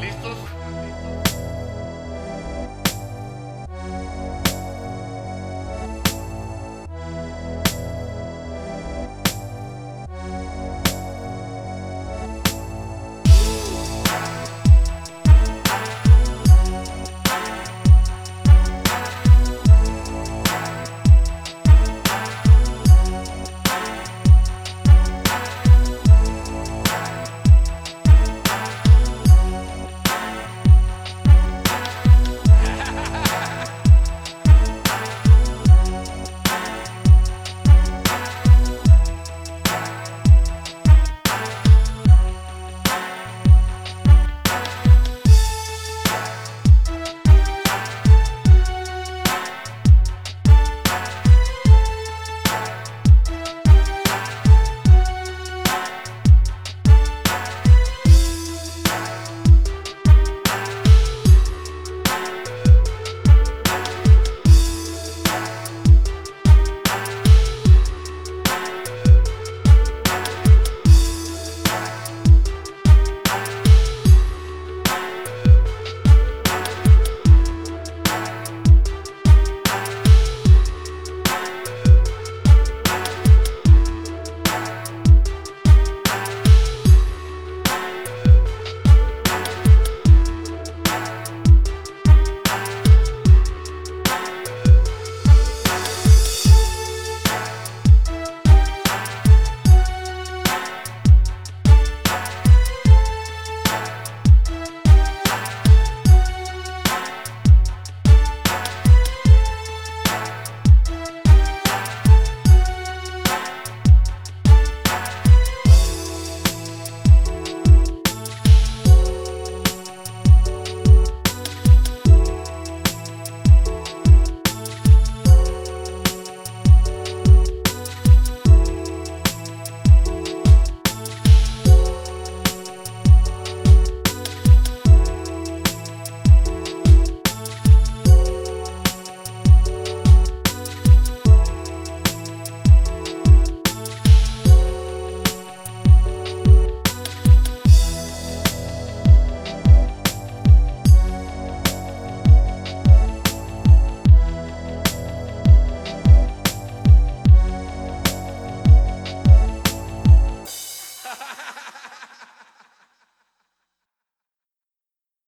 ¿Listos?